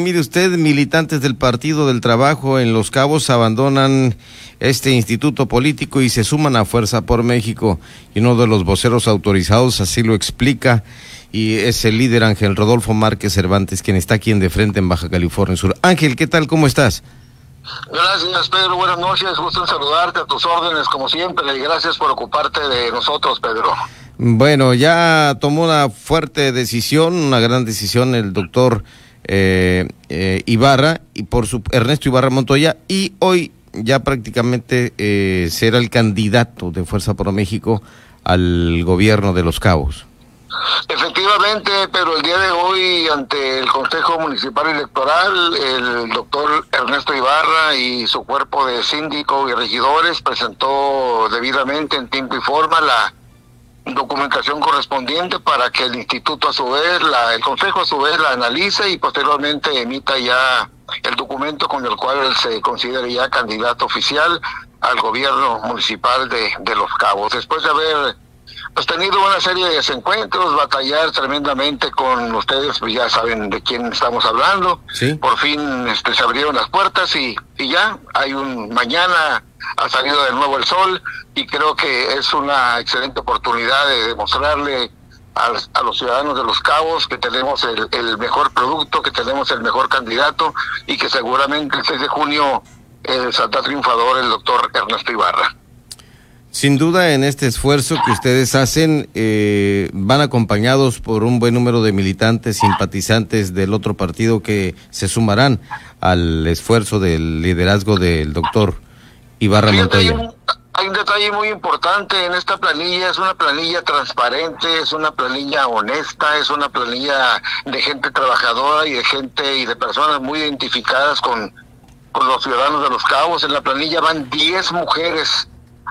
Mire usted, militantes del Partido del Trabajo en Los Cabos abandonan este instituto político y se suman a Fuerza por México. Y uno de los voceros autorizados así lo explica y es el líder Ángel Rodolfo Márquez Cervantes, quien está aquí en de frente en Baja California Sur. Ángel, ¿qué tal? ¿Cómo estás? Gracias, Pedro. Buenas noches. Gusto en saludarte a tus órdenes, como siempre, y gracias por ocuparte de nosotros, Pedro. Bueno, ya tomó una fuerte decisión, una gran decisión el doctor eh, eh, Ibarra y por su Ernesto Ibarra Montoya y hoy ya prácticamente eh, será el candidato de Fuerza por México al gobierno de Los Cabos. Efectivamente, pero el día de hoy ante el Consejo Municipal Electoral, el doctor Ernesto Ibarra y su cuerpo de síndico y regidores presentó debidamente en tiempo y forma la documentación correspondiente para que el instituto a su vez, la, el consejo a su vez la analice y posteriormente emita ya el documento con el cual él se considere ya candidato oficial al gobierno municipal de, de Los Cabos. Después de haber pues tenido una serie de desencuentros, batallar tremendamente con ustedes, pues ya saben de quién estamos hablando. Por fin este, se abrieron las puertas y, y ya hay un mañana ha salido de nuevo el sol y creo que es una excelente oportunidad de demostrarle a, a los ciudadanos de Los Cabos que tenemos el, el, mejor producto, que tenemos el mejor candidato y que seguramente el 6 de junio eh, saldrá triunfador el doctor Ernesto Ibarra. Sin duda, en este esfuerzo que ustedes hacen, eh, van acompañados por un buen número de militantes, simpatizantes del otro partido que se sumarán al esfuerzo del liderazgo del doctor Ibarra Montoya. Hay un, detalle muy importante en esta planilla, es una planilla transparente, es una planilla honesta, es una planilla de gente trabajadora y de gente y de personas muy identificadas con, con los ciudadanos de los cabos. En la planilla van 10 mujeres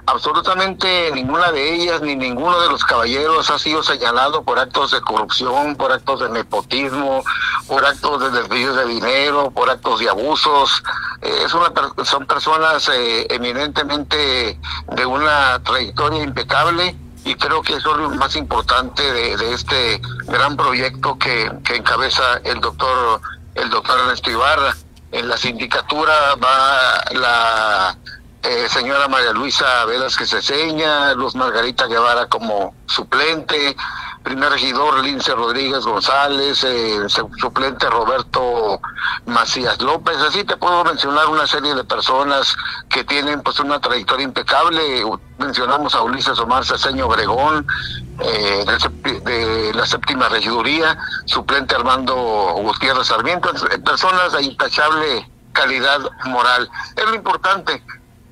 absolutamente ninguna de ellas ni ninguno de los caballeros ha sido señalado por actos de corrupción, por actos de nepotismo, por actos de desvíos de dinero, por actos de abusos. Eh, es una, son personas eh, eminentemente de una trayectoria impecable y creo que eso es lo más importante de, este gran proyecto que, que encabeza el doctor el doctor Ernesto Ibarra. En la sindicatura va la eh, señora María Luisa Velázquez Ceseña, Luz Margarita Guevara como suplente, primer regidor Lince Rodríguez González, eh, suplente Roberto Macías López, así te puedo mencionar una serie de personas que tienen pues una trayectoria impecable, mencionamos a Ulises Omar Ceseño Obregón, eh, de, la séptima regiduría, suplente Armando Gutiérrez Sarmiento, personas de intachable calidad moral. Es lo importante,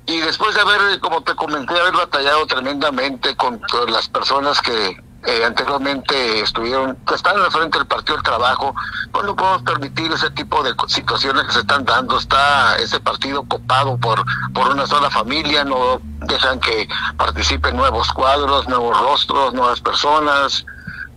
y después de haber, como te comenté, haber batallado tremendamente con las personas que eh, anteriormente estuvieron, que están la frente del Partido del Trabajo, pues no podemos permitir ese tipo de situaciones que se están dando. Está ese partido copado por, por una sola familia, no dejan que participen nuevos cuadros, nuevos rostros, nuevas personas,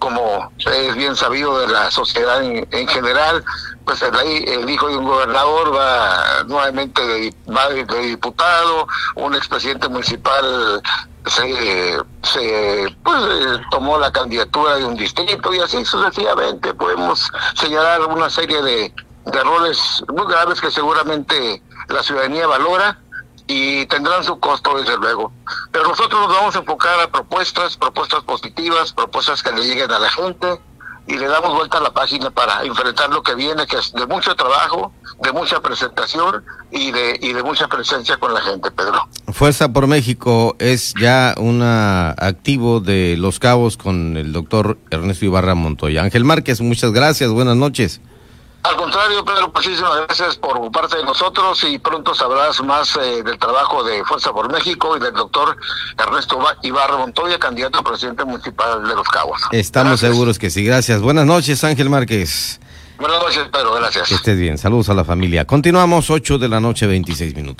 como es bien sabido de la sociedad en, en general pues el, hijo de un gobernador va nuevamente de, va de, diputado, un expresidente municipal se, se pues, tomó la candidatura de un distrito y así sucesivamente. Podemos señalar una serie de, de errores muy graves que seguramente la ciudadanía valora y tendrán su costo desde luego. Pero nosotros nos vamos a enfocar a propuestas, propuestas positivas, propuestas que le lleguen a la gente, y le damos vuelta a la página para enfrentar lo que viene, que es de mucho trabajo, de mucha presentación y de, y de mucha presencia con la gente, Pedro. Fuerza por México es ya un activo de Los Cabos con el doctor Ernesto Ibarra Montoya. Ángel Márquez, muchas gracias, buenas noches. Al contrario, Pedro, muchísimas gracias por parte de nosotros y pronto sabrás más eh, del trabajo de Fuerza por México y del doctor Ernesto Ibarra Montoya, candidato a presidente municipal de Los Cabos. Estamos gracias. seguros que sí. Gracias. Buenas noches, Ángel Márquez. Buenas noches, Pedro. Gracias. Que estés bien. Saludos a la familia. Continuamos, 8 de la noche, 26 minutos.